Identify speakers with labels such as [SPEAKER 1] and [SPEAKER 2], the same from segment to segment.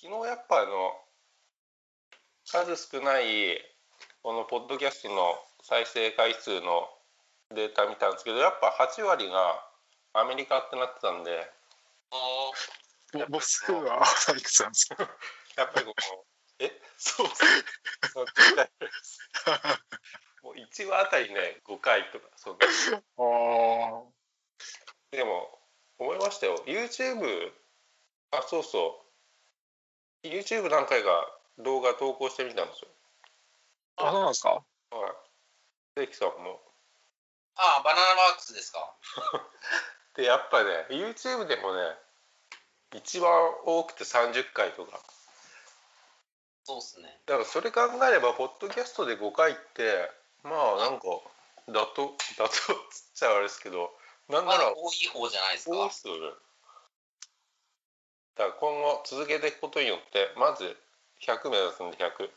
[SPEAKER 1] 昨日やっぱあの数少ないこのポッドキャストの再生回数のデータ見たんですけどやっぱ8割がアメリカってなってたんで
[SPEAKER 2] ぼ母数はいくつなんですか
[SPEAKER 1] やっぱりこのえ？そう。そうもう1話あたりね5回とかそんな
[SPEAKER 2] あ
[SPEAKER 1] でも思いましたよ YouTube あそうそう YouTube 何回か動画投稿してみたんですよ
[SPEAKER 2] あそうなんですか？
[SPEAKER 1] はい関さんも
[SPEAKER 3] ああ、バナナワークスですか？
[SPEAKER 1] でやっぱね YouTube でもね一番多くて30回とか
[SPEAKER 3] そうっすね。
[SPEAKER 1] だからそれ考えればポッドキャストで5回ってまあなんかだとだとつっちゃあれですけどなんなら
[SPEAKER 3] まだ多い方じゃないですか？
[SPEAKER 1] 多いっすよねだから今後続けていくことによってまず100目指すんで100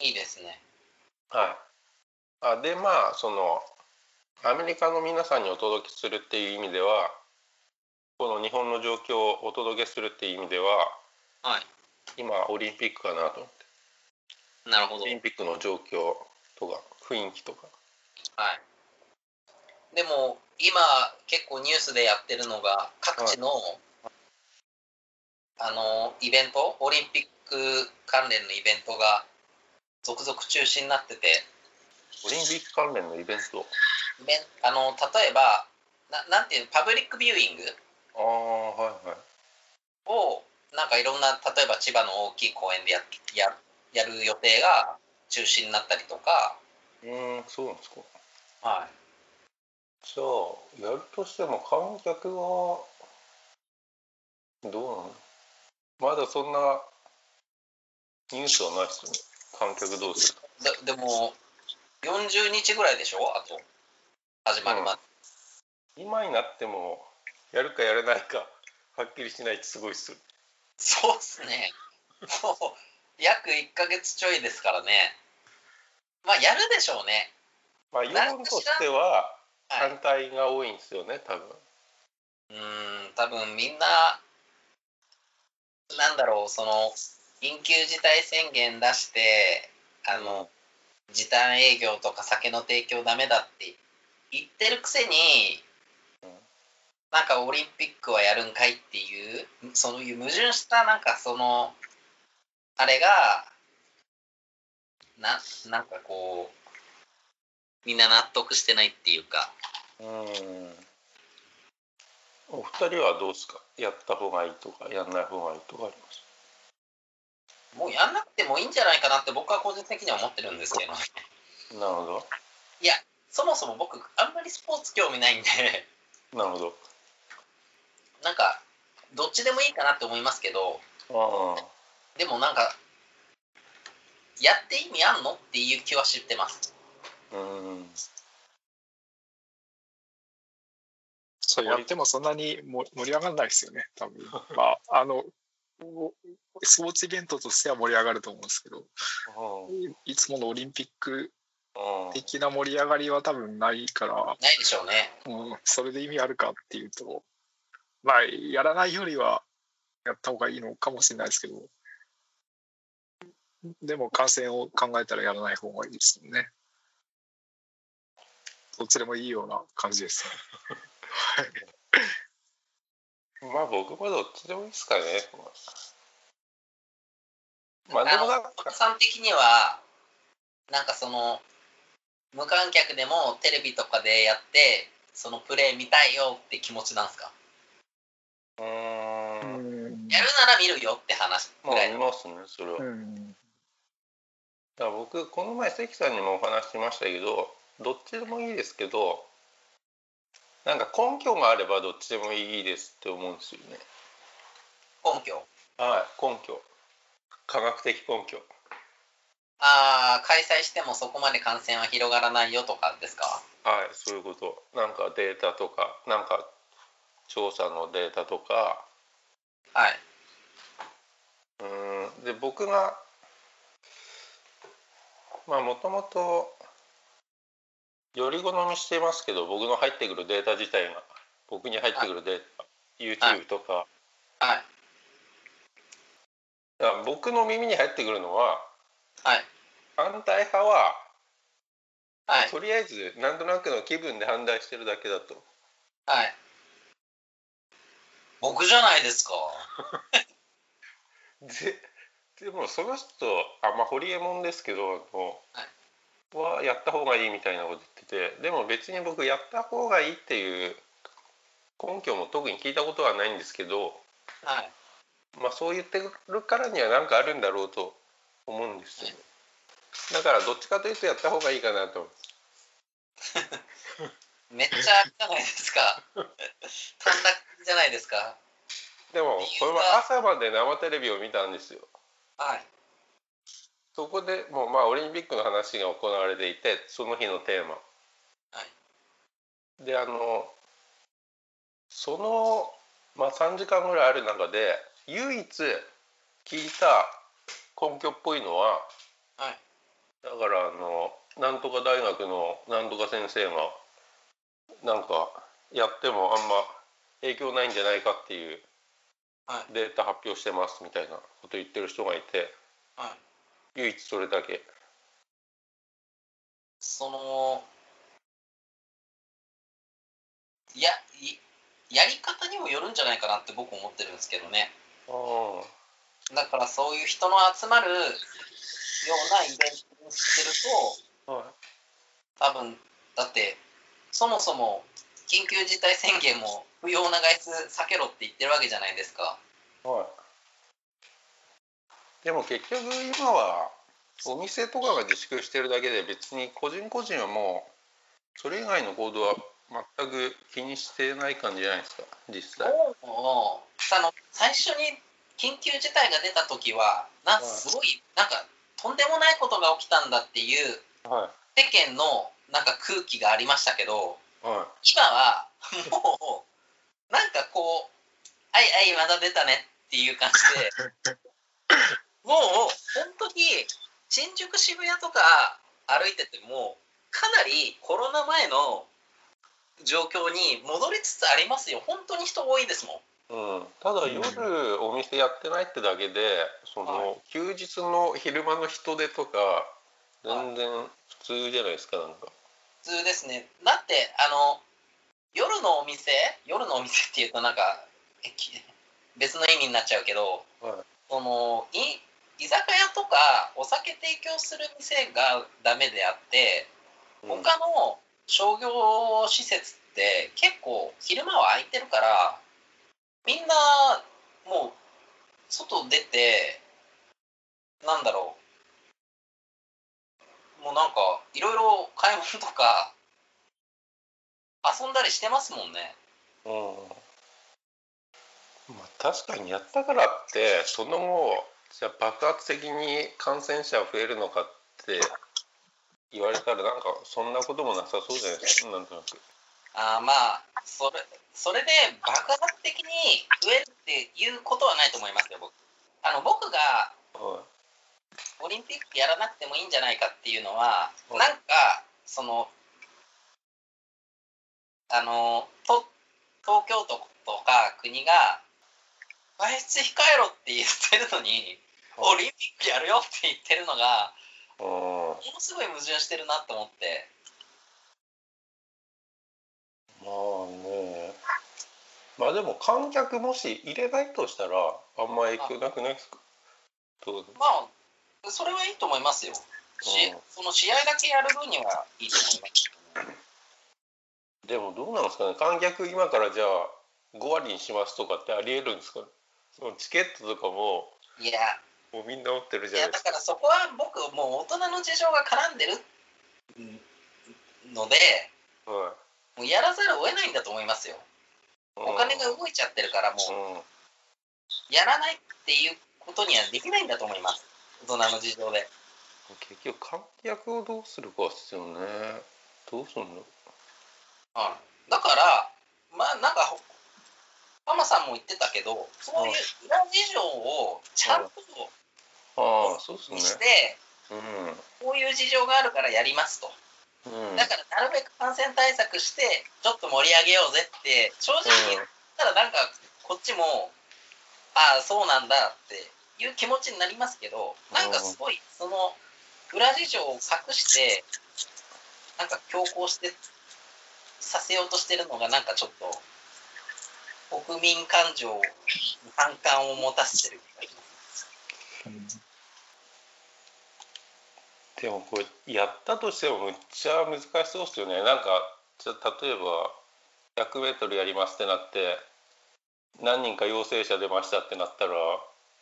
[SPEAKER 3] いいですね。
[SPEAKER 1] はいあでまあそのアメリカの皆さんにお届けするっていう意味ではこの日本の状況をお届けするっていう意味では
[SPEAKER 3] はい。
[SPEAKER 1] 今オリンピックかなと思って
[SPEAKER 3] なるほど。
[SPEAKER 1] オリンピックの状況とか雰囲気とか
[SPEAKER 3] はい。でも、今、結構ニュースでやってるのが、各地の、あの、イベント、オリンピック関連のイベントが、続々中止になってて、
[SPEAKER 1] オリンピック関連のイベント？
[SPEAKER 3] あの、例えば、ななんていう、パブリックビューイング？
[SPEAKER 1] ああはいはい。
[SPEAKER 3] を、なんかいろんな、例えば千葉の大きい公園でやややる予定が中止になったりとか、
[SPEAKER 1] うーんそうなんですか。
[SPEAKER 3] はい。
[SPEAKER 1] じゃあやるとしても観客はどうなの？まだそんなニュースはないですよね。観客どうするか
[SPEAKER 3] ででも40日ぐらいでしょ？あと。始まるまで、
[SPEAKER 1] 今になってもやるかやらないかはっきりしないってすごいっす
[SPEAKER 3] そうっすね。もう約1ヶ月ちょいですからね。まあやるでしょうね。
[SPEAKER 1] まあ世論としては
[SPEAKER 3] はい。
[SPEAKER 1] 反対が多いんですよね多分。
[SPEAKER 3] うーん多分みんななんだろうその緊急事態宣言出してあの、時短営業とか酒の提供ダメだって言ってるくせに、なんかオリンピックはやるんかいっていうそういう矛盾したなんかそのあれがななんかこうみんな納得してないっていうか。
[SPEAKER 1] うん。お二人はどうですか？やった方がいいとかやんない方がいいとかあります？
[SPEAKER 3] もうやんなくてもいいんじゃないかなって僕は個人的には思ってるんですけどね。
[SPEAKER 1] なるほど。
[SPEAKER 3] いやそもそも僕あんまりスポーツ興味ないんで。
[SPEAKER 1] なるほど。
[SPEAKER 3] なんかどっちでもいいかなって思いますけど。でもなんかやって意味あんの？っていう気はしてます。
[SPEAKER 1] うん
[SPEAKER 2] そうやってもそんなにも盛り上がらないですよね、多分。まあ、あの、おスポーツイベントとしては盛り上がると思うんですけど、いいつものオリンピック
[SPEAKER 1] うん
[SPEAKER 2] 的な盛り上がりは多分ないから、
[SPEAKER 3] ないでしょうね
[SPEAKER 2] うん、それで意味あるかっていうと、まあ、やらないよりはやった方がいいのかもしれないですけど、でも感染を考えたらやらない方がいいですよね。どっちでもいいような感じですね。
[SPEAKER 1] まあ僕もどっちでもいいですかね。まあでもなんか。
[SPEAKER 3] さん的にはなんかその無観客でもテレビとかでやってそのプレー見たいよって気持ちなんですか？
[SPEAKER 1] う
[SPEAKER 2] んん。
[SPEAKER 3] やるなら見るよって話。
[SPEAKER 1] まあ見
[SPEAKER 3] ぐらいの、
[SPEAKER 1] ますねそれは、だ僕この前関さんにもお話ししましたけどどっちでもいいですけどなんか根拠があればどっちでもいいですって思うんですよね。
[SPEAKER 3] 根拠？
[SPEAKER 1] はい根拠。科学的根拠。
[SPEAKER 3] ああ開催してもそこまで感染は広がらないよとかですか？
[SPEAKER 1] はいそういうこと。なんかデータとかなんか調査のデータとか。
[SPEAKER 3] はい。
[SPEAKER 1] うーんで僕がまあもともとより好みしていますけど僕の入ってくるデータ自体が僕に入ってくるデータ、YouTube とか。
[SPEAKER 3] はい。
[SPEAKER 1] だから僕の耳に入ってくるのは
[SPEAKER 3] はい。
[SPEAKER 1] 反対派は、
[SPEAKER 3] はい。
[SPEAKER 1] とりあえずなんとなくの気分で反対してるだけだと。
[SPEAKER 3] はい。僕じゃないですか。
[SPEAKER 1] ででもその人あまあホリエモンですけどあのはやった方がいいみたいなこと言っててでも別に僕やった方がいいっていう根拠も特に聞いたことはないんですけど
[SPEAKER 3] はい。
[SPEAKER 1] まあそう言ってるからには何かあるんだろうと思うんですよ だからどっちかというとやった方がいいかなと
[SPEAKER 3] めっちゃじゃないですか。短絡じゃないですか。
[SPEAKER 1] でもこれは朝まで生テレビを見たんですよ。
[SPEAKER 3] はい
[SPEAKER 1] そこでもうまあオリンピックの話が行われていてその日のテーマ、であのその、まあ、3時間ぐらいある中で唯一聞いた根拠っぽいのは、
[SPEAKER 3] はい。
[SPEAKER 1] だからあのなんとか大学のなんとか先生がなんかやってもあんま影響ないんじゃないかっていう
[SPEAKER 3] はい。
[SPEAKER 1] データ発表してますみたいなこと言ってる人がいて。
[SPEAKER 3] はい
[SPEAKER 1] 唯一それだけ。
[SPEAKER 3] そのやいやり方にもよるんじゃないかなって僕思ってるんですけどね
[SPEAKER 1] あ
[SPEAKER 3] だからそういう人の集まるようなイベントにしてる
[SPEAKER 1] あはい
[SPEAKER 3] と多分だってそもそも緊急事態宣言も不要な外出避けろって言ってるわけじゃないですか
[SPEAKER 1] はい。でも結局今はお店とかが自粛してるだけで別に個人個人はもうそれ以外の行動は全く気にしてない感じじゃないですか実際。
[SPEAKER 3] あの最初に緊急事態が出た時はなんすごいなんかとんでもないことが起きたんだっていう
[SPEAKER 1] は
[SPEAKER 3] 世間のなんか空気がありましたけど
[SPEAKER 1] い。は
[SPEAKER 3] 今はもうなんかこう「はいはいまだ出たね」っていう感じで もう本当に新宿渋谷とか歩いててもかなりコロナ前の状況に戻りつつありますよ本当に人多いですもん
[SPEAKER 1] い。うん。ただ夜お店やってないってだけでその、
[SPEAKER 3] は
[SPEAKER 1] 休日の昼間の人手とか全然普通じゃないですかなんか。
[SPEAKER 3] 普通ですねだってあの夜のお店夜のお店っていうとなんか別の意味になっちゃうけど
[SPEAKER 1] はい。
[SPEAKER 3] そのい居酒屋とかお酒提供する店がダメであって
[SPEAKER 1] うん。
[SPEAKER 3] 他の商業施設って結構昼間は空いてるからみんなもう外出てなんだろう。もうなんかいろいろ買い物とか遊んだりしてますもんね。
[SPEAKER 1] うん。まあ、確かにやったからってその後じゃあ爆発的に感染者増えるのかって言われたらなんかそんなこともなさそうじゃないですか？なんとなく。
[SPEAKER 3] あーまあそれそれで爆発的に増えるっていうことはないと思いますよ僕。あの僕が
[SPEAKER 1] は
[SPEAKER 3] オリンピックやらなくてもいいんじゃないかっていうのは、
[SPEAKER 1] うん
[SPEAKER 3] なんかそのあのと東京都とか国が外出控えろって言ってるのに、オリンピックやるよって言ってるのが
[SPEAKER 1] うん。
[SPEAKER 3] ものすごい矛盾してるなと思って。
[SPEAKER 1] まあね。まあでも観客もし入れないとしたらあんま影響なくないですか？どう
[SPEAKER 3] まあそれはいいと思いますよ。し
[SPEAKER 1] うん。
[SPEAKER 3] その試合だけやる分にはいいと思います。
[SPEAKER 1] でもどうなんですかね？観客今からじゃあ5割にしますとかってありえるんですかね？そのチケットとかも。
[SPEAKER 3] いや
[SPEAKER 1] もうみんな持ってる
[SPEAKER 3] い
[SPEAKER 1] じゃないですか。
[SPEAKER 3] やだからそこは僕もう大人の事情が絡んでるので
[SPEAKER 1] は
[SPEAKER 3] もうやらざるを得ないんだと思いますよ。
[SPEAKER 1] い
[SPEAKER 3] お金が動いちゃってるからも
[SPEAKER 1] う
[SPEAKER 3] やらないっていうことにはできないんだと思います。大人の事情で。
[SPEAKER 1] 結局観客をどうするかですよね。どうすんの？
[SPEAKER 3] うん、だからまあなんかほママさんも言ってたけどそういう裏事情をちゃんと
[SPEAKER 1] ああそうですね
[SPEAKER 3] して、
[SPEAKER 1] う
[SPEAKER 3] こういう事情があるからやりますと。
[SPEAKER 1] んうん
[SPEAKER 3] だからなるべく感染対策してちょっと盛り上げようぜって正直言ったらなんかこっちもああそうなんだっていう気持ちになりますけどなんかすごいその裏事情を隠してなんか強行してさせようとしてるのがなんかちょっと国民感情に反感を持たせてる気がします。
[SPEAKER 1] でもこれやったとしてもむっちゃ難しそうですよね。なんかじゃあ例えば 100m やりますってなって何人か陽性者出ましたってなったら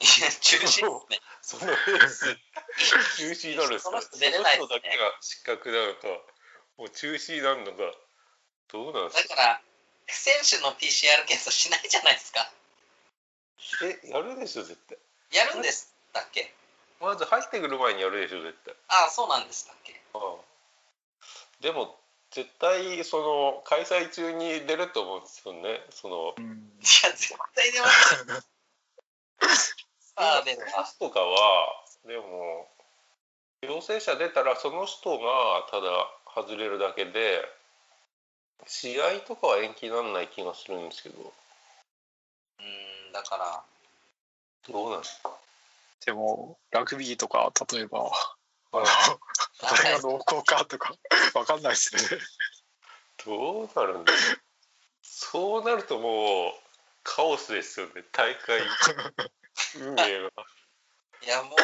[SPEAKER 3] 中止で すね。
[SPEAKER 1] そのレース中止になるんですか
[SPEAKER 3] その人出れないですね。
[SPEAKER 1] 人だけが失格なのかもう中止になるのかどうなんですか？
[SPEAKER 3] だから選手の PCR 検査しないじゃないですか。
[SPEAKER 1] えやるでしょ絶対。
[SPEAKER 3] やるんですだっけ？
[SPEAKER 1] まず入ってくる前にやるでしょ絶対。
[SPEAKER 3] ああそうなんですだっけ？
[SPEAKER 1] ああでも絶対その開催中に出ると思うんですよねその。
[SPEAKER 2] うん。
[SPEAKER 3] いや絶対出ますよ。さ あ出るわ。
[SPEAKER 1] とかはでも陽性者出たらその人がただ外れるだけで試合とかは延期にならない気がするんですけど。
[SPEAKER 3] うんだから。
[SPEAKER 1] どうなんですか？
[SPEAKER 2] でも、ラグビーとか、例えば、あの、
[SPEAKER 1] はい
[SPEAKER 2] これが濃厚かとか、わかんないですよね。
[SPEAKER 1] どうなるんだろうそうなるともうカオスですよね。大会。運営が
[SPEAKER 3] いやもう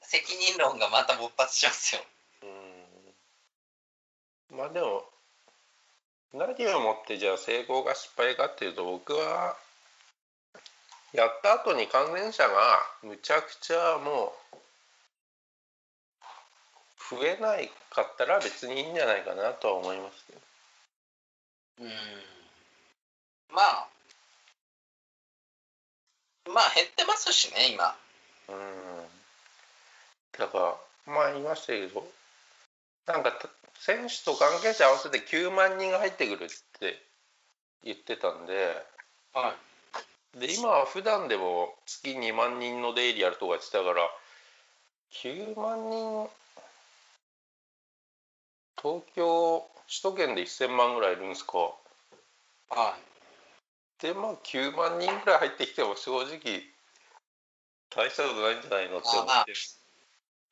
[SPEAKER 3] 責任論がまた勃発しますよ。
[SPEAKER 1] うん。まあでも何をもってじゃあ成功が失敗かっていうと僕はやった後に感染者がむちゃくちゃもう増えないかったら別にいいんじゃないかなとは思いますけど
[SPEAKER 3] うんまあまあ減ってますしね今。
[SPEAKER 1] うんだからまあ言いましたけどなんかた選手と関係者合わせて9万人が入ってくるって言ってたんで
[SPEAKER 3] はい。
[SPEAKER 1] で今は普段でも月2万人の出入りやるとか言ってたから9万人東京首都圏で1000万ぐらいいるんですか？
[SPEAKER 3] はい。
[SPEAKER 1] でまあ9万人ぐらい入ってきても正直大したことないんじゃないのって思ってる、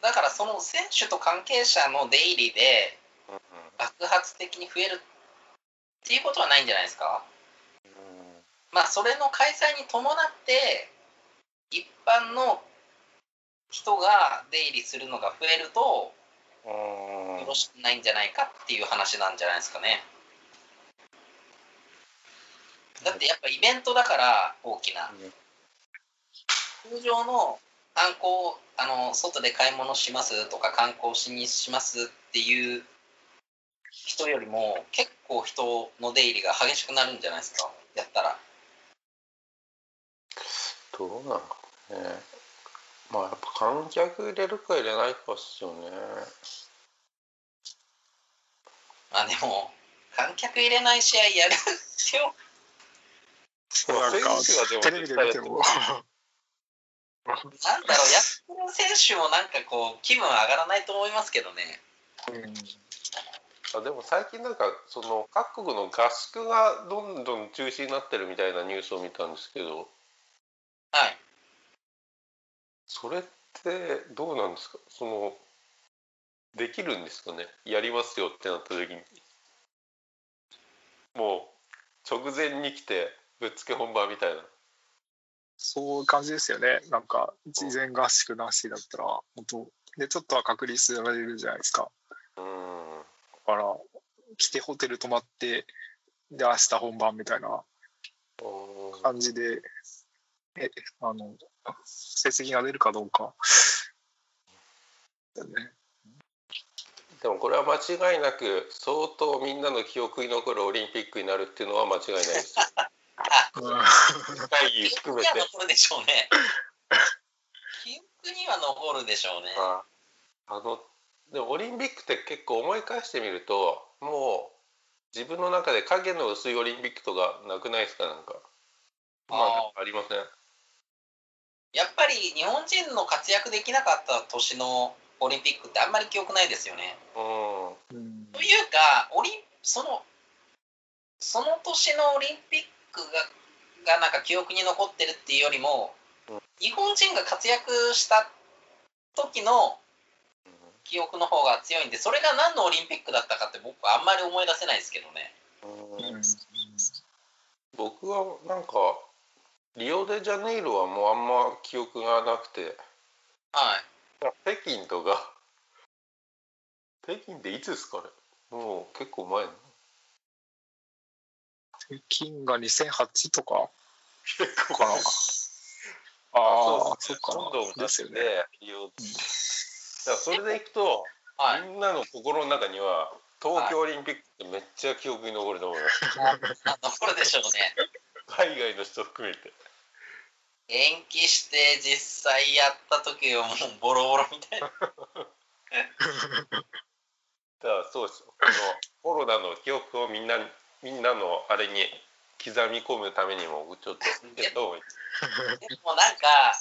[SPEAKER 3] だからその選手と関係者の出入りで
[SPEAKER 1] うん
[SPEAKER 3] 爆発的に増えるっていうことはないんじゃないですか？
[SPEAKER 1] うん
[SPEAKER 3] まあそれの開催に伴って一般の人が出入りするのが増えると
[SPEAKER 1] うん。
[SPEAKER 3] よろしくないんじゃないかっていう話なんじゃないですかね。だってやっぱイベントだから大きな。通常の観光あの外で買い物しますとか観光しにしますっていう人よりも結構人の出入りが激しくなるんじゃないですか。やったら。
[SPEAKER 1] どうなのかねまあやっぱ観客入れるか入れないかっすよね。
[SPEAKER 3] まあでも観客入れない試合やる必要
[SPEAKER 2] なんか
[SPEAKER 1] 選手はでも
[SPEAKER 2] テレビで見ても、
[SPEAKER 3] なんだろうやってる選手もなんかこう気分上がらないと思いますけどね。
[SPEAKER 2] うん。
[SPEAKER 1] あでも最近なんかその各国の合宿がどんどん中止になってるみたいなニュースを見たんですけどそれってどうなんですか？そのできるんですかね？やりますよってなった時に。もう直前に来てぶっつけ本番みたいな。
[SPEAKER 2] そういう感じですよね。なんか、事前合宿なしだったら、本当で、ちょっとは隔離されるじゃないですか。
[SPEAKER 1] うん。
[SPEAKER 2] だから、来てホテル泊まって、で、明日本番みたいな
[SPEAKER 1] うん。
[SPEAKER 2] 感じで、え、あの、成績が出るかどうか。
[SPEAKER 1] でもこれは間違いなく相当みんなの記憶に残るオリンピックになるっていうのは間違いないです会議
[SPEAKER 3] 記憶
[SPEAKER 1] 含めて
[SPEAKER 3] には残るでしょうね。記憶には残るでしょうね。
[SPEAKER 1] ああのでもオリンピックって結構思い返してみるともう自分の中で影の薄いオリンピックとかなくないですかなんかまあなんかありません
[SPEAKER 3] やっぱり日本人の活躍できなかった年のオリンピックってあんまり記憶ないですよね。
[SPEAKER 1] うん
[SPEAKER 2] うん
[SPEAKER 3] というかオリンそのその年のオリンピックががなんか記憶に残ってるっていうよりも日本人が活躍した時の記憶の方が強いんでそれが何のオリンピックだったかって僕はあんまり思い出せないですけどね。
[SPEAKER 1] うん僕はなんかリオデジャネイロはもうあんま記憶がなくて
[SPEAKER 3] はい。
[SPEAKER 1] 北京とか北京っていつですかね？もう結構前の
[SPEAKER 2] 北京が2008とか？
[SPEAKER 1] 結構
[SPEAKER 2] かな。ああ、そっか
[SPEAKER 1] ロンドン
[SPEAKER 2] な。ですよね。
[SPEAKER 1] リオだからそれでいくと、
[SPEAKER 3] はい。
[SPEAKER 1] みんなの心の中には東京オリンピックってめっちゃ記憶に残ると思います、
[SPEAKER 3] あ残るでしょうね。
[SPEAKER 1] 海外の人含めて
[SPEAKER 3] 延期して実際やった時はもうボロボロみたいな。
[SPEAKER 1] だからそうですよ。このコロナの記憶をみんなみんなのあれに刻み込むためにもちょっとやった方がいい。
[SPEAKER 3] でもなんか、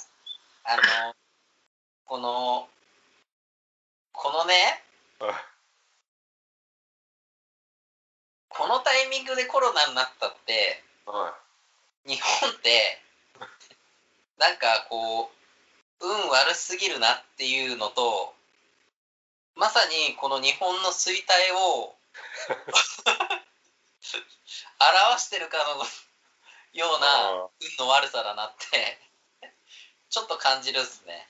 [SPEAKER 3] あの、この、このね、このタイミングでコロナになったって、
[SPEAKER 1] は
[SPEAKER 3] 日本って、なんかこう、運悪すぎるなっていうのと、まさにこの日本の衰退を表してるかのような
[SPEAKER 1] あ
[SPEAKER 3] 運の悪さだなって、ちょっと感じるっすね。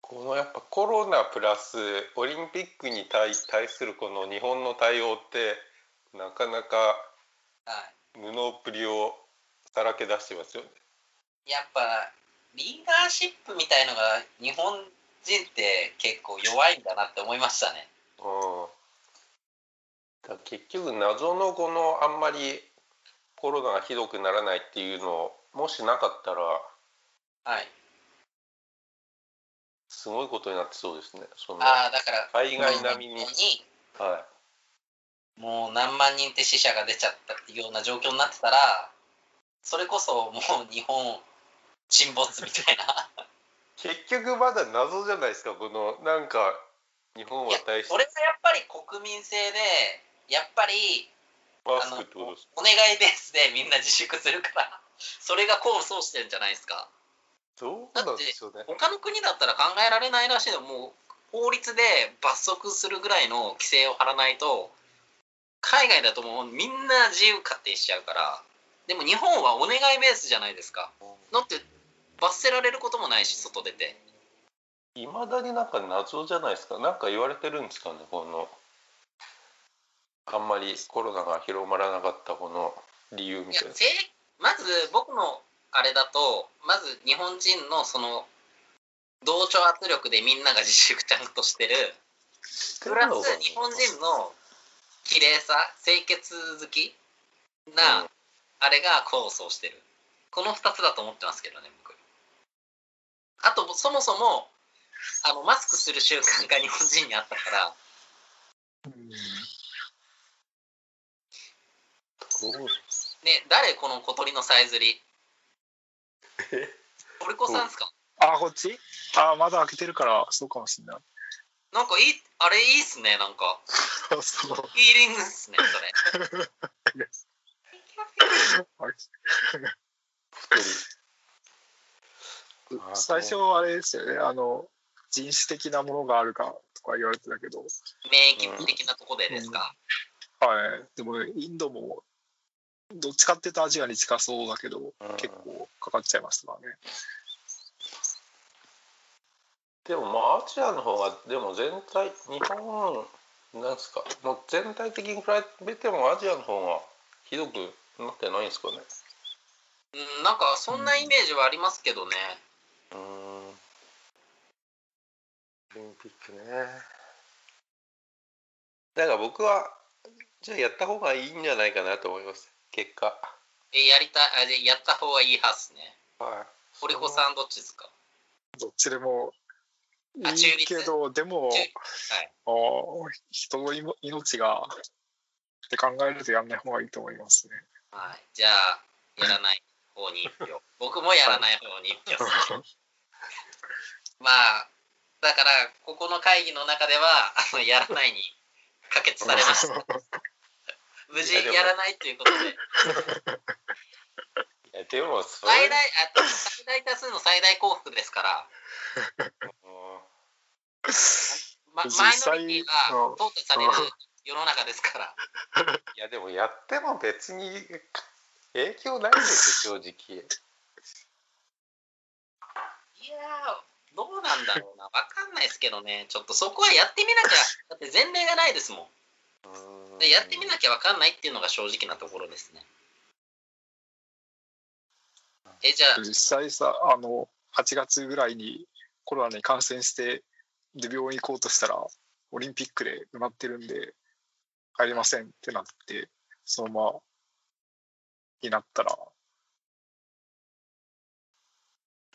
[SPEAKER 1] このやっぱコロナプラスオリンピックに対対するこの日本の対応ってなかなか
[SPEAKER 3] はい。
[SPEAKER 1] 布っぷりをさらけ出してますよね。
[SPEAKER 3] やっぱリーダーシップみたいのが日本人って結構弱いんだなって思いましたね。
[SPEAKER 1] うん、だ結局謎のこのあんまりコロナがひどくならないっていうのもしなかったら
[SPEAKER 3] はい。
[SPEAKER 1] すごいことになってそうですね。その
[SPEAKER 3] ああ、だから、
[SPEAKER 1] 海外並みに、
[SPEAKER 3] に
[SPEAKER 1] は
[SPEAKER 3] もう何万人って死者が出ちゃったっていうような状況になってたら、それこそもう日本沈没みたいな。
[SPEAKER 1] い、結局まだ謎じゃないですかこのなんか日本は対して
[SPEAKER 3] それがやっぱり国民性で、やっぱり
[SPEAKER 1] マスクってことですか？
[SPEAKER 3] お願いベースでみんな自粛するから、それが功を奏してるんじゃないですか。
[SPEAKER 1] どうなんでしょうね。
[SPEAKER 3] 他の国だったら考えられないらしいのもう法律で罰則するぐらいの規制を張らないと海外だともうみんな自由勝手にしちゃうからでも日本はお願いベースじゃないですかだって罰せられることもないし外出て。
[SPEAKER 1] いまだになんか謎じゃないですか。なんか言われてるんですかねこのあんまりコロナが広まらなかったこの理由みたいな。
[SPEAKER 3] まず僕のあれだとまず日本人のその同調圧力でみんなが自粛ちゃんとしてる。プラス日本人の綺麗さ清潔好きな、
[SPEAKER 1] うん。
[SPEAKER 3] あれが構想してる。この2つだと思ってますけどね僕あとそもそもあのマスクする習慣が日本人にあったから。
[SPEAKER 2] うん。
[SPEAKER 3] ね誰この小鳥のさえずり？
[SPEAKER 1] え？
[SPEAKER 3] 鳥子さんですか？
[SPEAKER 2] あ、こっち？あ、まだ開けてるから、そうかもしれない。
[SPEAKER 3] なんかいいあれいいっすねなんか。
[SPEAKER 2] そう。
[SPEAKER 3] フィーリングっすねそれ。
[SPEAKER 1] あ
[SPEAKER 2] 最初はあれですよね、あの、人種的なものがあるかとか言われてたけど、
[SPEAKER 3] 免疫的なとこでですか、
[SPEAKER 2] はい。でも、インドも、どっちかっていうとアジアに近そうだけど、
[SPEAKER 1] うん。
[SPEAKER 2] 結構かかっちゃいましたからね。
[SPEAKER 1] でもまあアジアの方がでも全体日本なんですか？もう全体的に比べてもアジアの方がひどくなってないんですかね？
[SPEAKER 3] うん、なんかそんなイメージはありますけどね、
[SPEAKER 1] うーん。オリンピックね。だから僕はじゃあやった方がいいんじゃないかなと思います。結果。
[SPEAKER 3] えやりたいあでやった方がいいはずね。
[SPEAKER 1] はい。
[SPEAKER 3] 堀子さんどっちですか？
[SPEAKER 2] どっちでもい
[SPEAKER 3] あ中立。
[SPEAKER 2] いけど、でも、
[SPEAKER 3] 中
[SPEAKER 2] あー人のいも命がって考えるとやんない方がいいと思いますね。
[SPEAKER 3] はい、じゃあやらない方に一票 僕もやらない方に一票 まあだからここの会議の中ではあのやらないに可決されました 無事
[SPEAKER 1] いや
[SPEAKER 3] らないということで。
[SPEAKER 1] いえでも
[SPEAKER 3] 最大あ最大多数の最大幸福ですから、
[SPEAKER 1] うん。
[SPEAKER 3] ま、
[SPEAKER 2] 実
[SPEAKER 3] マイノ
[SPEAKER 2] 際
[SPEAKER 3] リティが
[SPEAKER 2] うん
[SPEAKER 3] 淘汰される世の中ですから。
[SPEAKER 1] いやでもやっても別に影響ないですよ正直
[SPEAKER 3] いやー、どうなんだろうな。わかんないですけどね。ちょっとそこはやってみなきゃ、だって前例がないですもん。
[SPEAKER 1] うん
[SPEAKER 3] でやってみなきゃわかんないっていうのが正直なところですね。え、じゃあ、
[SPEAKER 2] 実際さ、あの、8月ぐらいにコロナに感染して、で、病院行こうとしたら、オリンピックで埋まってるんで、入れませんってなって、そのまま、になったら、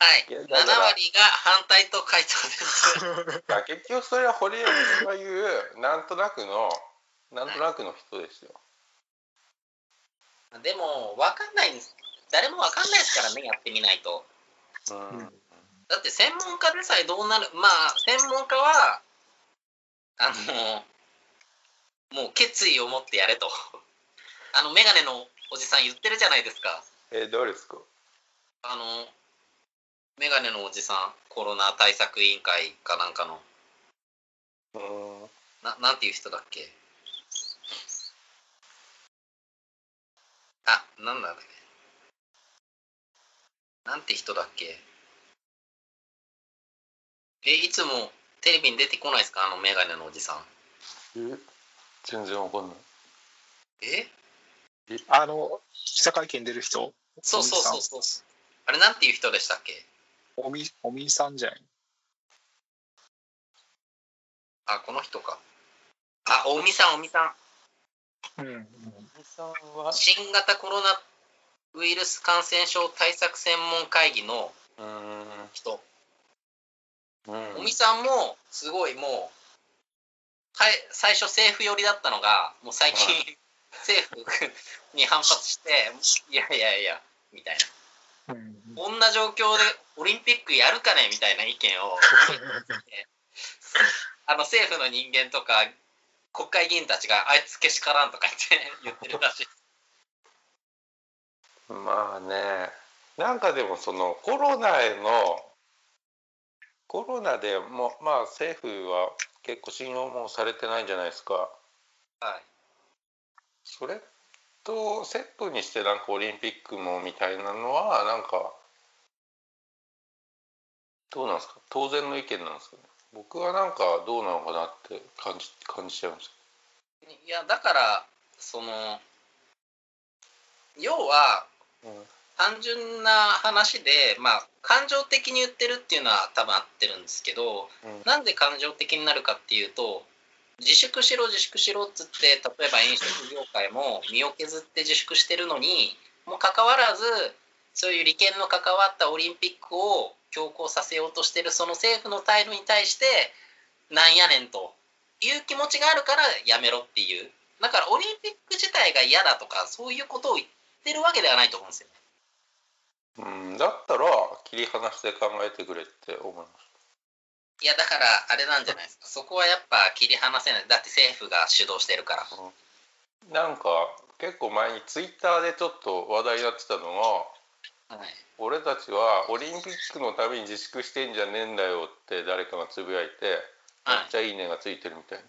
[SPEAKER 3] はい。7
[SPEAKER 1] いやだから
[SPEAKER 3] 割が反対と回答です。
[SPEAKER 1] いや結局それは堀江さんが言うなんとなくのなんとなくの人ですよ
[SPEAKER 3] でも、わかんないんです。誰もわかんないですからね、やってみないと。
[SPEAKER 1] うん
[SPEAKER 2] うん
[SPEAKER 3] だって専門家でさえどうなるまあ専門家はあのもう決意を持ってやれとあの眼鏡のおじさん言ってるじゃないですか。
[SPEAKER 1] え誰ですか？
[SPEAKER 3] あの眼鏡のおじさんコロナ対策委員会かなんかの。
[SPEAKER 1] うん
[SPEAKER 3] ななんていう人だっけ？あなんだっけなんて人だっけ？えいつもテレビに出てこないですか？あの眼鏡のおじさん。
[SPEAKER 1] え？全然わかんない。
[SPEAKER 3] え？
[SPEAKER 2] あの、記者会見出る人、
[SPEAKER 3] そうそうそうそう。あれなんていう人でしたっけ？
[SPEAKER 2] おみ、おみさんじゃん。
[SPEAKER 3] あこの人か。あおみさんおみさ
[SPEAKER 2] うん、うん。
[SPEAKER 1] さん。は
[SPEAKER 3] ん新型コロナウイルス感染症対策専門会議の
[SPEAKER 1] うん
[SPEAKER 3] 人。
[SPEAKER 1] うん。
[SPEAKER 3] おみさんもすごいもうはい最初政府寄りだったのがもう最近、
[SPEAKER 1] は
[SPEAKER 3] 政府に反発していやいやいやみたいな。
[SPEAKER 2] うん。
[SPEAKER 3] こんな状況でオリンピックやるかねみたいな意見を あの政府の人間とか国会議員たちがあいつけしからんとか言って言ってるらしい。
[SPEAKER 1] まあね。なんかでもそのコロナへのコロナでもまあ政府は結構信用もされてないんじゃないですか。
[SPEAKER 3] はい
[SPEAKER 1] それとセットにしてなんかオリンピックもみたいなのはなんかどうなんですか？当然の意見なんですかね？僕はなんかどうなのかなって感じ感じちゃうんです。
[SPEAKER 3] いやだからその要は単純な話でまあ感情的に言ってるっていうのは多分合ってるんですけど
[SPEAKER 1] うんうん。
[SPEAKER 3] なんで感情的になるかっていうと自粛しろ自粛しろっつって例えば飲食業界も身を削って自粛してるのにもかかわらずそういう利権の関わったオリンピックを強行させようとしてるその政府の態度に対してなんやねんという気持ちがあるからやめろっていうだからオリンピック自体が嫌だとかそういうことを言ってるわけではないと思うんですよね。
[SPEAKER 1] うん、だったら切り離して考えてくれって思います
[SPEAKER 3] いやだからあれなんじゃないですか。そこはやっぱ切り離せない。だって政府が主導してるから。
[SPEAKER 1] なんか結構前にツイッターでちょっと話題になってたのが
[SPEAKER 3] はい。
[SPEAKER 1] 俺たちはオリンピックのために自粛してんじゃねえんだよって誰かがつぶやいてめっ
[SPEAKER 3] はい
[SPEAKER 1] ちゃいいねがついてるみたいな。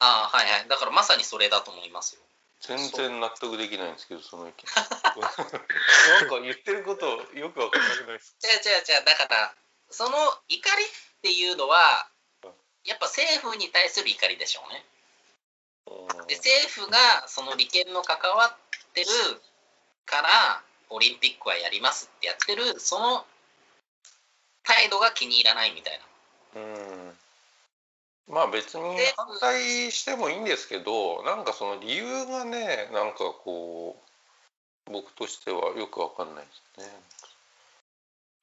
[SPEAKER 3] ああはいはい。だからまさにそれだと思いますよ。
[SPEAKER 1] 全然納得できないんですけどその意見。なんか言ってることよくわかんなくないです
[SPEAKER 3] 違う違う違う。だからその怒りっていうのはやっぱ政府に対する怒りでしょうね。で政府がその利権の関わってるからオリンピックはやりますってやってるその態度が気に入らないみたいな。
[SPEAKER 1] うん。まあ別に反対してもいいんですけどなんかその理由がねなんかこう僕としてはよくわかんないですね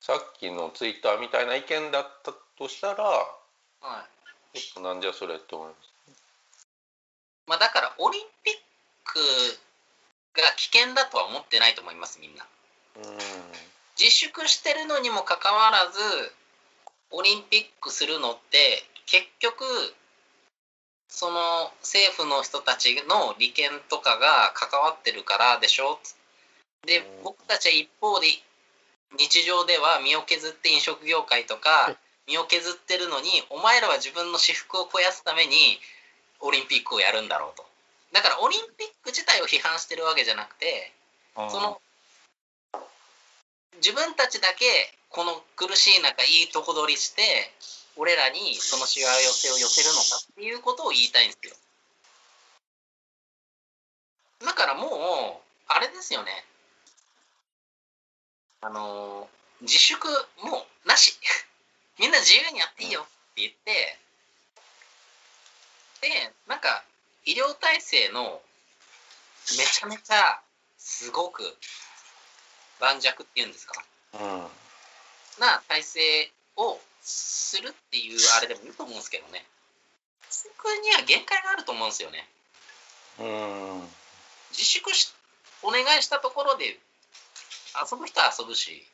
[SPEAKER 1] さっきのツイッターみたいな意見だったとしたら
[SPEAKER 3] はい。
[SPEAKER 1] ちょっとなんじゃそれって思います？
[SPEAKER 3] まあ、だからオリンピックが危険だとは思ってないと思いますみんな。自粛してるのにもかかわらずオリンピックするのって結局その政府の人たちの利権とかが関わってるからでしょ？で
[SPEAKER 1] うん。
[SPEAKER 3] 僕たちは一方で日常では身を削って飲食業界とか身を削ってるのにお前らは自分の私服を肥やすためにオリンピックをやるんだろうと。だからオリンピック自体を批判してるわけじゃなくてその自分たちだけこの苦しい中いいとこ取りして俺らにそのしわ寄せを寄せるのかっていうことを言いたいんですよ。だからもうあれですよねあの自粛もうなし。みんな自由にやっていいよって言って。でなんか医療体制のめちゃめちゃすごく盤石っていうんですか。
[SPEAKER 1] うん。
[SPEAKER 3] な体制をするっていうあれでもいいと思うんですけどね。自粛には限界があると思うんですよね。
[SPEAKER 1] うん。
[SPEAKER 3] 自粛しお願いしたところで遊ぶ人は遊ぶし。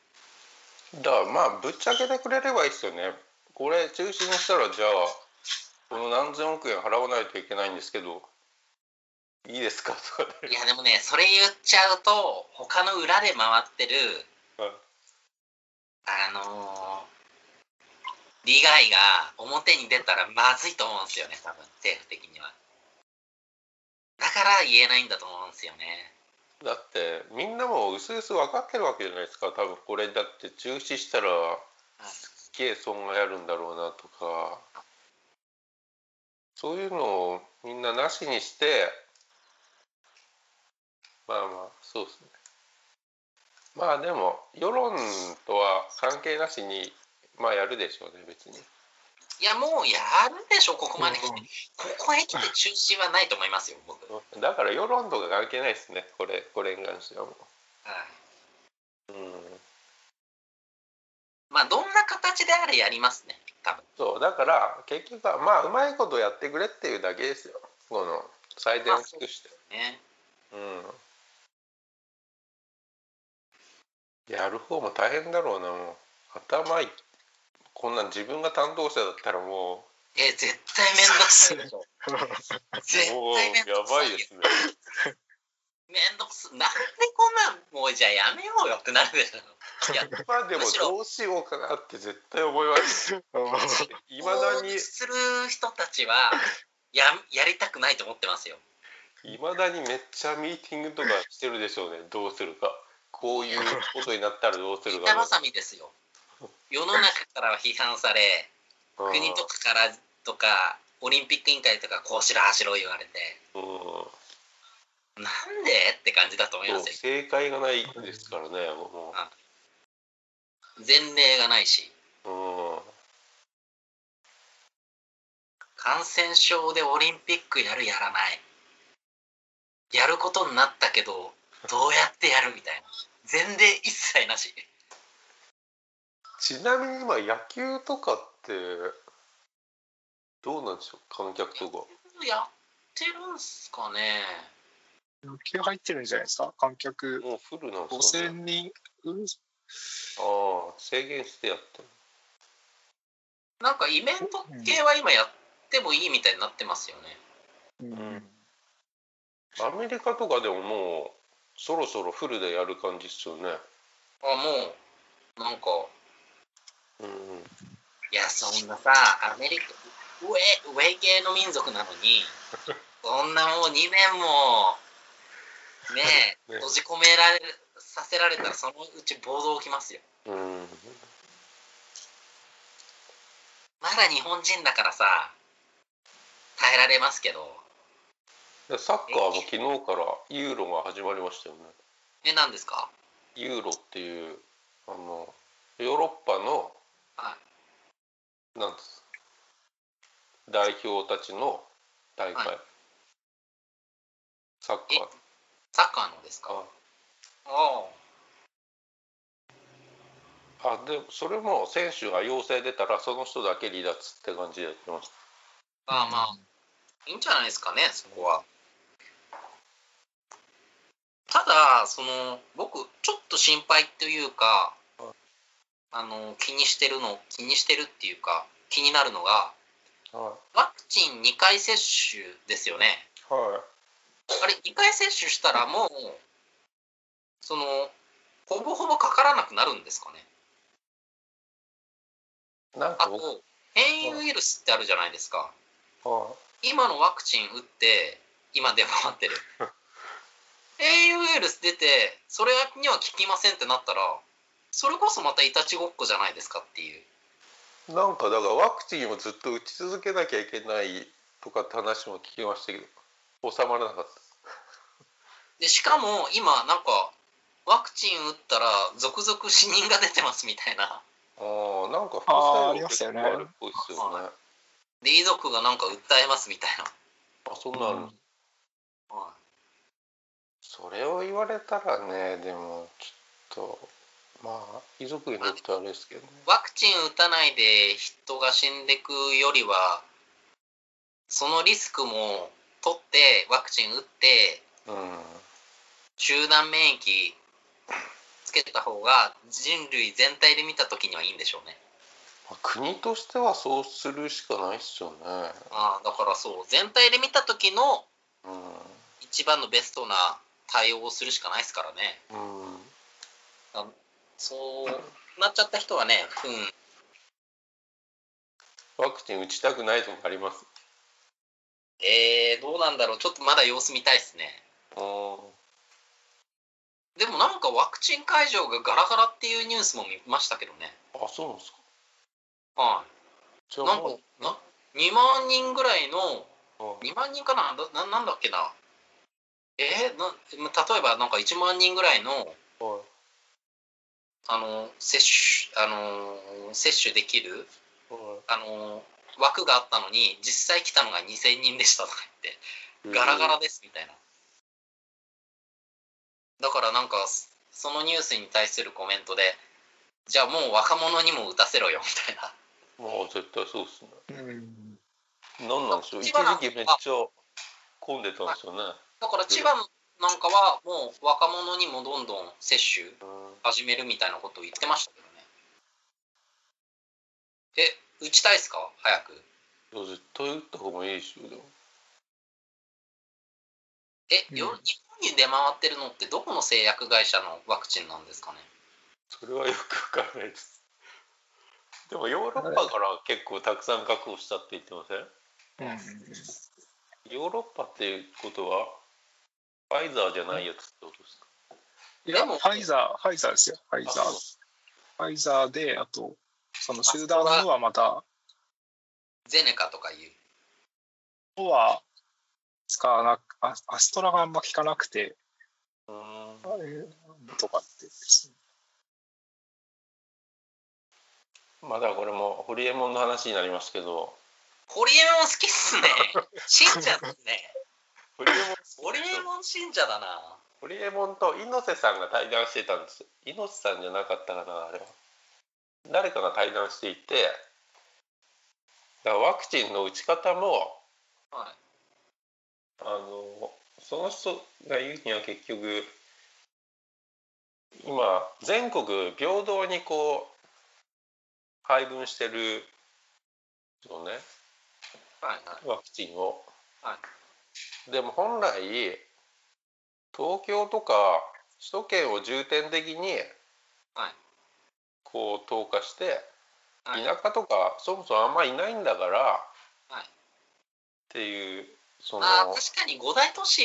[SPEAKER 1] だからまあぶっちゃけてくれればいいですよね。これ中止にしたらじゃあこの何千億円払わないといけないんですけど。いいですかとか？
[SPEAKER 3] いやでもねそれ言っちゃうと他の裏で回ってる
[SPEAKER 1] はい。
[SPEAKER 3] あのー利害が表に出たらまずいと思うんですよね多分。政府的には。だから言えないんだと思うんですよね
[SPEAKER 1] だってみんなも薄々分かってるわけじゃないですか。多分これだって中止したらすっげえ損害あるんだろうなとか。そういうのをみんななしにしてまあまあそうですね。まあでも世論とは関係なしにまあやるでしょうね別に。
[SPEAKER 3] いやもうやるでしょここまで来て、
[SPEAKER 2] うん
[SPEAKER 3] ここへ来て中止はないと思いますよ僕、はい、
[SPEAKER 1] だから世論とか関係ないですねこれこれに関してはもう。うん。
[SPEAKER 3] まあどんな形であれやりますね多分。
[SPEAKER 1] そうだから結局はまあうまいことやってくれっていうだけですよ。この最善を尽くして。
[SPEAKER 3] ね。
[SPEAKER 1] うん。やる方も大変だろうなもう。頭いこんなん自分が担当者だったらも
[SPEAKER 3] え絶対面倒くさいでしょ絶対面
[SPEAKER 1] や
[SPEAKER 3] 倒くさいよ。
[SPEAKER 1] ばいですね
[SPEAKER 3] 面倒くさな。んでこんなんもうじゃあやめようよってなるでしょ。いや
[SPEAKER 1] まあでもどうしようかなって絶対思います。いまだに
[SPEAKER 3] する人たちはややりたくないと思ってますよ。
[SPEAKER 1] いまだにめっちゃミーティングとかしてるでしょうね。どうするか。こういうことになったらどうするか。
[SPEAKER 3] 北挟みですよ世の中からは批判され
[SPEAKER 1] うん。
[SPEAKER 3] 国とかからとかオリンピック委員会とかこうしろああしろ言われて
[SPEAKER 1] うん。
[SPEAKER 3] なんでって感じだと思いますよ。
[SPEAKER 1] 正解がないですからねも
[SPEAKER 3] 前例がないし。感染症でオリンピックやるやらない。やることになったけどどうやってやるみたいな。前例一切なし
[SPEAKER 1] ちなみに今野球とかってどうなんでしょう？観客とか。
[SPEAKER 3] やってるんすかね。
[SPEAKER 2] 野球入ってるんじゃないですか？観客
[SPEAKER 1] もうフルなんですか
[SPEAKER 2] 5000
[SPEAKER 1] ね
[SPEAKER 2] 人、うん。
[SPEAKER 1] ああ制限してやってる。
[SPEAKER 3] なんかイベント系は今やってもいいみたいになってますよね。
[SPEAKER 2] うん。
[SPEAKER 1] アメリカとかでももうそろそろフルでやる感じっすよね。
[SPEAKER 3] あもうなんか
[SPEAKER 1] うん
[SPEAKER 3] いやそんなさアメリカ上上系の民族なのにそんなもう2年もねえ
[SPEAKER 1] ね
[SPEAKER 3] 閉じ込められるさせられたらそのうち暴動起きますよ。
[SPEAKER 1] うん。
[SPEAKER 3] まだ日本人だからさ耐えられますけど。
[SPEAKER 1] でサッカーも昨日からユーロが始まりましたよね。
[SPEAKER 3] え何ですか？
[SPEAKER 1] ユーロっていうあのヨーロッパの
[SPEAKER 3] は
[SPEAKER 1] なんです代表たちの大会、
[SPEAKER 3] はい。
[SPEAKER 1] サッカー。
[SPEAKER 3] えサッカーのですか？ああ
[SPEAKER 1] あでそれも選手が陽性出たらその人だけ離脱って感じでやってまし
[SPEAKER 3] ああまあいいんじゃないですかねそこは。ただその僕ちょっと心配というかあの気にしてるの気にしてるっていうか気になるのが
[SPEAKER 1] たは
[SPEAKER 3] ワクチン2回接種ですよね。
[SPEAKER 1] い。は
[SPEAKER 3] あれ2回接種したらもうそのほぼほぼかからなくなるんですかね。
[SPEAKER 1] なんか僕
[SPEAKER 3] あと変異ウイルスってあるじゃないですか。
[SPEAKER 1] は
[SPEAKER 3] 今のワクチン打って今出回ってる。変異ウイルス出てそれには効きませんってなったらそれこそまたいたちごっこじゃないですかっていう。
[SPEAKER 1] いなんかだからワクチンをずっと打ち続けなきゃいけないとかって話も聞きましたけど収まらなかった。
[SPEAKER 3] でしかも今なんかワクチン打ったら続々死人が出てますみたいな。
[SPEAKER 1] ああなんか副作用結構あるっぽいですよね。
[SPEAKER 3] で遺族がなんか訴えますみたいな、
[SPEAKER 1] あそんなあるん。
[SPEAKER 3] は
[SPEAKER 1] それを言われたらねでもちょっとまあ遺族にとってはあれですけどね。
[SPEAKER 3] い、ワクチン打たないで人が死んでくよりはそのリスクも取ってワクチン打って
[SPEAKER 1] うん
[SPEAKER 3] 集団免疫つけた方が人類全体で見た時にはいいんでしょうね。
[SPEAKER 1] まあ国としてはそうするしかないっすよね。
[SPEAKER 3] ああだからそう全体で見た時の
[SPEAKER 1] うん。
[SPEAKER 3] 一番のベストな対応をするしかないですからね。
[SPEAKER 1] うん
[SPEAKER 3] そうなっちゃった人はねうん。
[SPEAKER 1] ワクチン打ちたくないとかあります？
[SPEAKER 3] えー、どうなんだろう。ちょっとまだ様子見たいですね。
[SPEAKER 1] あ
[SPEAKER 3] でもなんかワクチン会場がガラガラっていうニュースも見ましたけどね。
[SPEAKER 1] あそうなんですか。
[SPEAKER 3] はい。なんかな2万人ぐらいの
[SPEAKER 1] あ
[SPEAKER 3] 2万人かな？だななんだっけな？えー、な例えばなんか1万人ぐらいの
[SPEAKER 1] はい
[SPEAKER 3] あの接種あの接種できる
[SPEAKER 1] はい。
[SPEAKER 3] あの枠があったのに実際来たのが2000人でしたとか言ってガラガラですみたいな。だからなんかそのニュースに対するコメントでじゃあもう若者にも打たせろよみたいな。
[SPEAKER 1] もう絶対そうっすね。
[SPEAKER 2] うん。
[SPEAKER 1] なんなんでしょう一時期めっちゃ混んでたんですよね。
[SPEAKER 3] だから千葉なんかはもう若者にもどんどん接種
[SPEAKER 1] うん。
[SPEAKER 3] 始めるみたいなことを言ってましたけどね。え打ちたいですか？早く。
[SPEAKER 1] いや絶対打った方がいいでしょでも。
[SPEAKER 3] え、
[SPEAKER 2] うん。
[SPEAKER 3] よ日本に出回ってるのってどこの製薬会社のワクチンなんですかね？
[SPEAKER 1] それはよくわからないです。でもヨーロッパから結構たくさん確保したって言ってません。ヨーロッパっていうことはファイザーじゃないやつってことですか？
[SPEAKER 2] いやファイザー。ファイザーですよ。ファイザー。
[SPEAKER 1] あ
[SPEAKER 2] ファイザーであとその集団のはまた
[SPEAKER 3] ゼネカとかいう。
[SPEAKER 2] のは使わなくアアストラがあんま効かなくて
[SPEAKER 1] うーん。
[SPEAKER 2] あれとかってですね。
[SPEAKER 1] まだこれもホリエモンの話になりますけど。
[SPEAKER 3] ホリエモン好きっすね。信者ですね
[SPEAKER 1] ホリエモン
[SPEAKER 3] ホリエモン信者だな。
[SPEAKER 1] ホリエモンと猪瀬さんが対談してたんです。猪瀬さんじゃなかったかなあれは。誰かが対談していてだからワクチンの打ち方も
[SPEAKER 3] はい。
[SPEAKER 1] あのその人が言うには結局今全国平等にこう配分してるのね。
[SPEAKER 3] はいはい。
[SPEAKER 1] ワクチンを。
[SPEAKER 3] は
[SPEAKER 1] でも本来東京とか首都圏を重点的に
[SPEAKER 3] はい。
[SPEAKER 1] こう投下して
[SPEAKER 3] はい。
[SPEAKER 1] 田舎とかそもそもあんまいないんだから
[SPEAKER 3] はい。
[SPEAKER 1] っていうその
[SPEAKER 3] あー確かに五大都市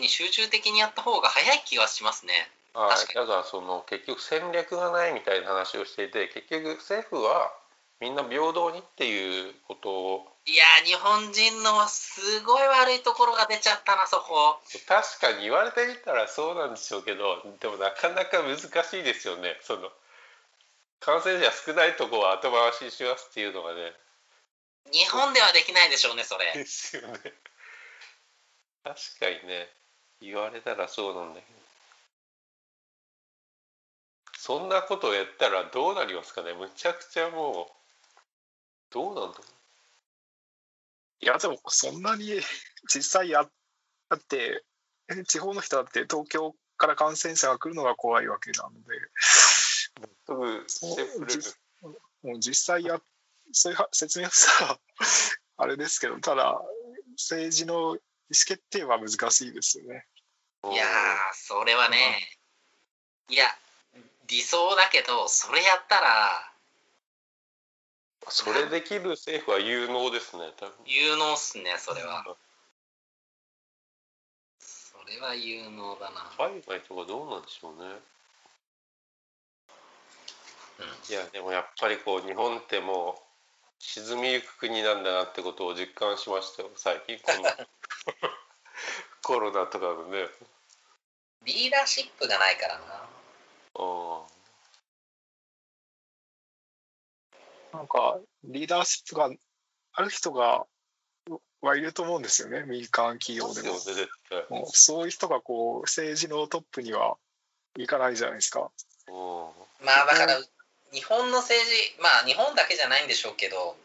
[SPEAKER 3] に集中的にやった方が早い気がしますね。
[SPEAKER 1] はい。だからその結局戦略がないみたいな話をしていて結局政府はみんな平等にっていうことを
[SPEAKER 3] いやー日本人のすごい悪いところが出ちゃったなそこ。
[SPEAKER 1] 確かに言われてみたらそうなんでしょうけどでもなかなか難しいですよね。その感染者少ないとこは後回しにしますっていうのがね。
[SPEAKER 3] 日本ではできないでしょうねそれ。
[SPEAKER 1] ですよね。確かにね。言われたらそうなんだけど。そんなことをやったらどうなりますかね。むちゃくちゃもうどうなんだろ
[SPEAKER 2] いやでもそんなに 実際やだってえ地方の人だって東京から感染者が来るのが怖いわけなのでもう実際やそういうは説明はさ あれですけどただ政治の意思決定は難しいですよね。
[SPEAKER 3] いやーそれはねいや理想だけどそれやったら
[SPEAKER 1] それできる政府は有能ですね多分。
[SPEAKER 3] 有能っすねそれは。それは有能だな。
[SPEAKER 1] 海外とかどうなんでしょうね。
[SPEAKER 3] うん。
[SPEAKER 1] いやでもやっぱりこう日本ってもう沈みゆく国なんだなってことを実感しましたよ最近この コロナとかのね。
[SPEAKER 3] リーダーシップがないからな。
[SPEAKER 1] あ
[SPEAKER 2] なんか、リーダーシップがある人がはいると思うんですよね、民間企
[SPEAKER 1] あ
[SPEAKER 2] 業でも。もうそういう人がこう政治のトップにはいかないじゃないですか。
[SPEAKER 1] うん。
[SPEAKER 3] まあだから日本の政治まあ日本だけじゃないんでしょうけど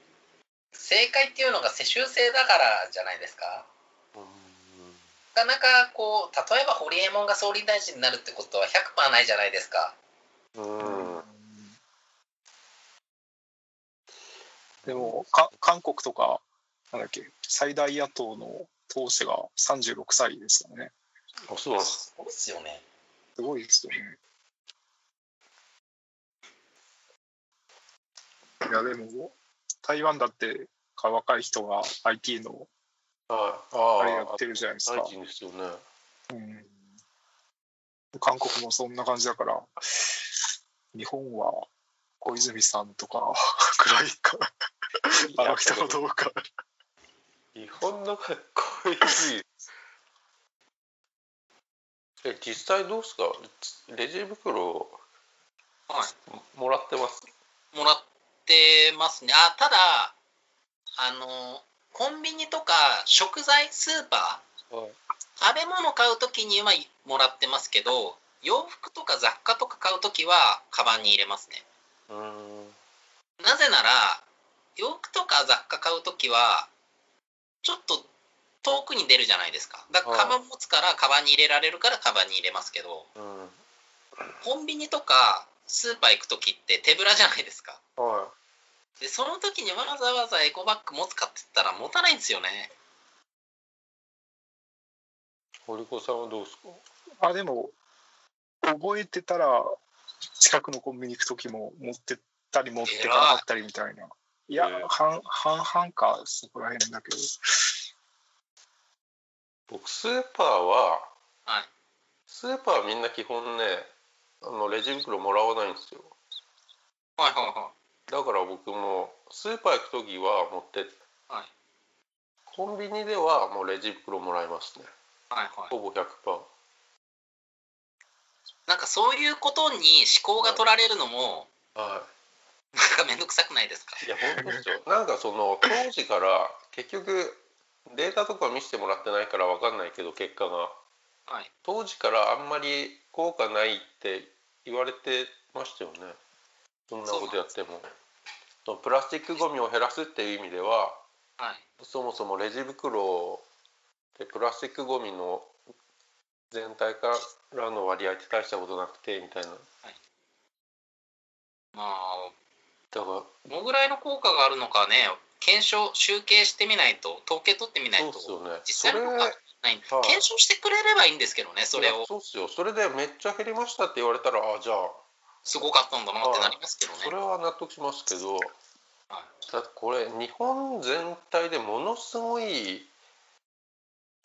[SPEAKER 3] 正解っていうのが世襲制だからじゃないですか。なかなかこう例えば堀エモ門が総理大臣になるってことは100%ないじゃないですか。
[SPEAKER 1] うん、うん
[SPEAKER 2] でもか、韓国とか、なんだっけ、最大野党の党首が36歳ですからね。
[SPEAKER 1] あそうです
[SPEAKER 3] そうですよね
[SPEAKER 2] すごいですよね。いや、でも、台湾だって、若い人が IT の
[SPEAKER 1] はいあ
[SPEAKER 2] あれやってるじゃないですか
[SPEAKER 1] 最。近ですよね
[SPEAKER 2] うん韓国もそんな感じだから、日本は小泉さんとかくらいか、あの人はどうか。
[SPEAKER 1] 日本のかっこいいえ実際どうですか？レジ袋
[SPEAKER 3] はい
[SPEAKER 1] もらってます？
[SPEAKER 3] もらってますね。あただあのコンビニとか食材スーパー
[SPEAKER 1] はい。
[SPEAKER 3] 食べ物買う時にはもらってますけど洋服とか雑貨とか買う時はカバンに入れますね。
[SPEAKER 1] うーん。
[SPEAKER 3] なぜなら洋服とか雑貨買う時はちょっと遠くに出るじゃないですか。だから
[SPEAKER 1] はい
[SPEAKER 3] カバン持つからカバンに入れられるからカバンに入れますけど
[SPEAKER 1] うん。
[SPEAKER 3] コンビニとかスーパー行く時って手ぶらじゃないですか。
[SPEAKER 1] は
[SPEAKER 3] でその時にわざわざエコバッグ持つかって言ったら持たないんですよね。
[SPEAKER 1] い堀子さんはどうですか？
[SPEAKER 2] あ、でも、覚えてたら、近くのコンビニ行く時も持ってったり持ってかなかったりみたいな。いや
[SPEAKER 1] ええ、
[SPEAKER 2] 半半々か、そこら辺だけど。
[SPEAKER 1] 僕スーパーは
[SPEAKER 3] はい。
[SPEAKER 1] スーパーはみんな基本ねあのレジ袋もらわないんですよ。
[SPEAKER 3] はいはいは
[SPEAKER 1] だから僕もスーパー行く時は持ってって。
[SPEAKER 3] はい。
[SPEAKER 1] コンビニではもうレジ袋もらいますね。
[SPEAKER 3] いはいはい。
[SPEAKER 1] ほぼ100%
[SPEAKER 3] なんかそういうことに思考が取られるのも
[SPEAKER 1] は
[SPEAKER 3] なんかめんどくさくないですか？
[SPEAKER 1] いいや本当ですよ。なんかその当時から結局データとか見せてもらってないから分かんないけど結果が。
[SPEAKER 3] はい。
[SPEAKER 1] 当時からあんまり効果ないって言われてましたよね。そんなことやっても。そのプラスチックごみを減らすっていう意味では
[SPEAKER 3] はい。
[SPEAKER 1] そもそもレジ袋でプラスチックごみの全体からの割合って大したことなくてみたいな。
[SPEAKER 3] まあ
[SPEAKER 1] だから
[SPEAKER 3] どのぐらいの効果があるのかね検証集計してみないと統計取ってみないと
[SPEAKER 1] ね。
[SPEAKER 3] 実際の効果がない
[SPEAKER 1] はい
[SPEAKER 3] 検証してくれればいいんですけどねそれを。
[SPEAKER 1] そうっすよ。それでめっちゃ減りましたって言われたらあじゃあ
[SPEAKER 3] すごかったんだなってなりますけどね。
[SPEAKER 1] それは納得しますけど
[SPEAKER 3] はい。
[SPEAKER 1] だこれ日本全体でものすごい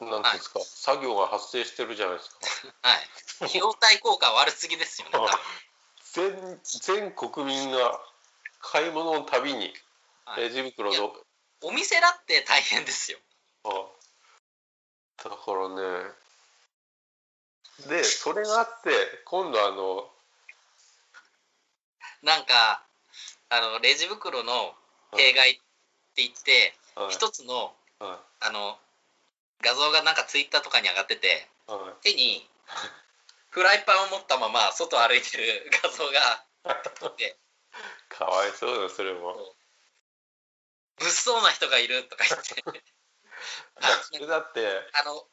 [SPEAKER 1] なんですか、作業が発生してるじゃないですか。
[SPEAKER 3] はい。費用対効果は悪すぎですよね
[SPEAKER 1] 全全国民が買い物のたびに
[SPEAKER 3] はい。
[SPEAKER 1] レジ袋の、
[SPEAKER 3] お店だって大変ですよ。
[SPEAKER 1] あ。だからね。でそれがあって今度あの
[SPEAKER 3] なんかあのレジ袋の弊害って言って
[SPEAKER 1] はい。
[SPEAKER 3] 一つの
[SPEAKER 1] は
[SPEAKER 3] あの画像がなんかツイッターとかに上がってて
[SPEAKER 1] い。は
[SPEAKER 3] 手に フライパンを持ったまま外歩いてる画像が
[SPEAKER 1] い かわいそうだそれも。
[SPEAKER 3] 物騒な人がいるとか言って
[SPEAKER 1] だそれだって
[SPEAKER 3] あの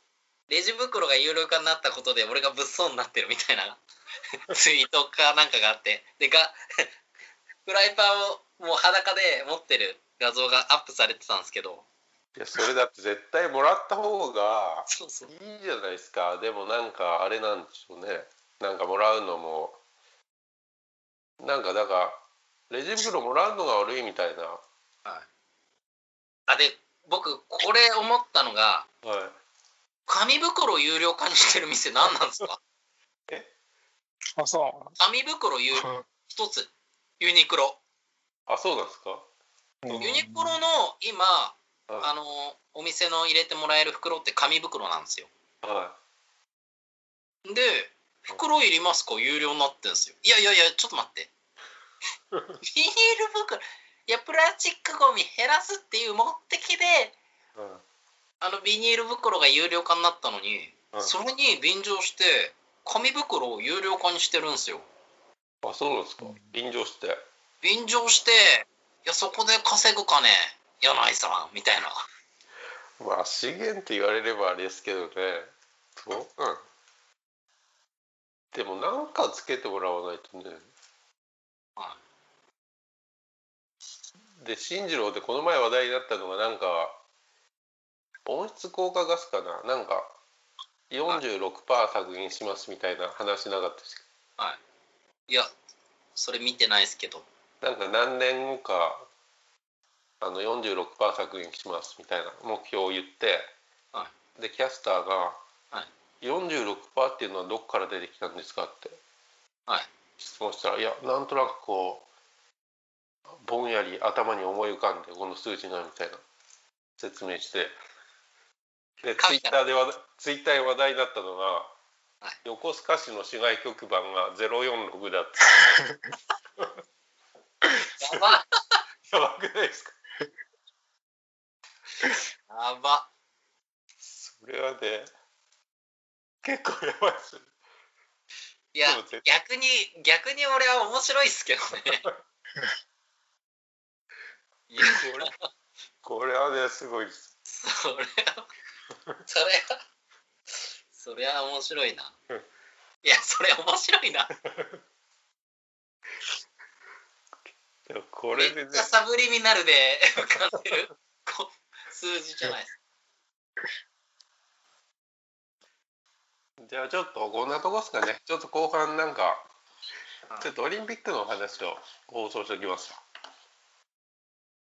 [SPEAKER 3] レジ袋が有料化になったことで俺が物騒になってるみたいな ツイートかなんかがあって。でが フライパンをもう裸で持ってる画像がアップされてたんですけど。
[SPEAKER 1] いやそれだって絶対もらった方がいいじゃないですか。でもなんかあれなんでしょうね。なんかもらうのもなんかだからレジ袋もらうのが悪いみたいな。
[SPEAKER 3] あで僕これ思ったのが
[SPEAKER 1] はい。
[SPEAKER 3] 紙袋を有料化にしてる店何なんですか？
[SPEAKER 2] あ、そ
[SPEAKER 3] 紙袋有
[SPEAKER 2] う。
[SPEAKER 3] 一つ。ユニクロ。
[SPEAKER 1] あそうなんですか？
[SPEAKER 2] うん。
[SPEAKER 3] ユニクロの今
[SPEAKER 1] は
[SPEAKER 3] あのお店の入れてもらえる袋って紙袋なんですよ。
[SPEAKER 1] い。は
[SPEAKER 3] で袋いりますか？有料になってんですよ。いやいやいやちょっと待ってビニール袋いやプラスチックゴミ減らすっていう目的で
[SPEAKER 1] いうん
[SPEAKER 3] あのビニール袋が有料化になったのに、
[SPEAKER 1] うん。
[SPEAKER 3] それに便乗して紙袋を有料化にしてるんですよ。
[SPEAKER 1] あそうなんですか。便乗して。
[SPEAKER 3] 便乗していやそこで稼ぐかね柳井さんみたいな。
[SPEAKER 1] まあ資源って言われればあれですけどね。そう？うん。でもなんかつけてもらわないとねで進次郎でこの前話題になったのがなんか温室効果ガスかな？なんか46%削減しますみたいな話なかったです
[SPEAKER 3] い。やそれ見てないですけど。
[SPEAKER 1] なんか何年後かあの46%削減しますみたいな目標を言って、
[SPEAKER 3] は
[SPEAKER 1] でキャスターが
[SPEAKER 3] は「
[SPEAKER 1] 46%っていうのはどこから出てきたんですか?」って
[SPEAKER 3] はい。
[SPEAKER 1] 質問したら「いやなんとなくこうぼんやり頭に思い浮かんでこの数字が」みたいな。説明して。でツイッターでツイッターで話題になったのが、
[SPEAKER 3] はい。
[SPEAKER 1] 横須賀市の市外局番が046だって
[SPEAKER 3] やば。
[SPEAKER 1] やばくないですか？
[SPEAKER 3] やば。
[SPEAKER 1] それはね結構やばいですよ
[SPEAKER 3] いや逆に逆に俺は面白いっすけどね いや
[SPEAKER 1] これ。これはねすごいです。
[SPEAKER 3] それはそれはそれは面白いな。
[SPEAKER 1] うん。
[SPEAKER 3] いやそれ面白いな。
[SPEAKER 1] でもこれでね。
[SPEAKER 3] めっちゃサブリミナルで 浮かんでる。こ数字じゃないです。
[SPEAKER 1] じゃあちょっとこんなとこっすかね。ちょっと後半なんか
[SPEAKER 3] はい
[SPEAKER 1] ちょっとオリンピックのお話を放送しておきますわ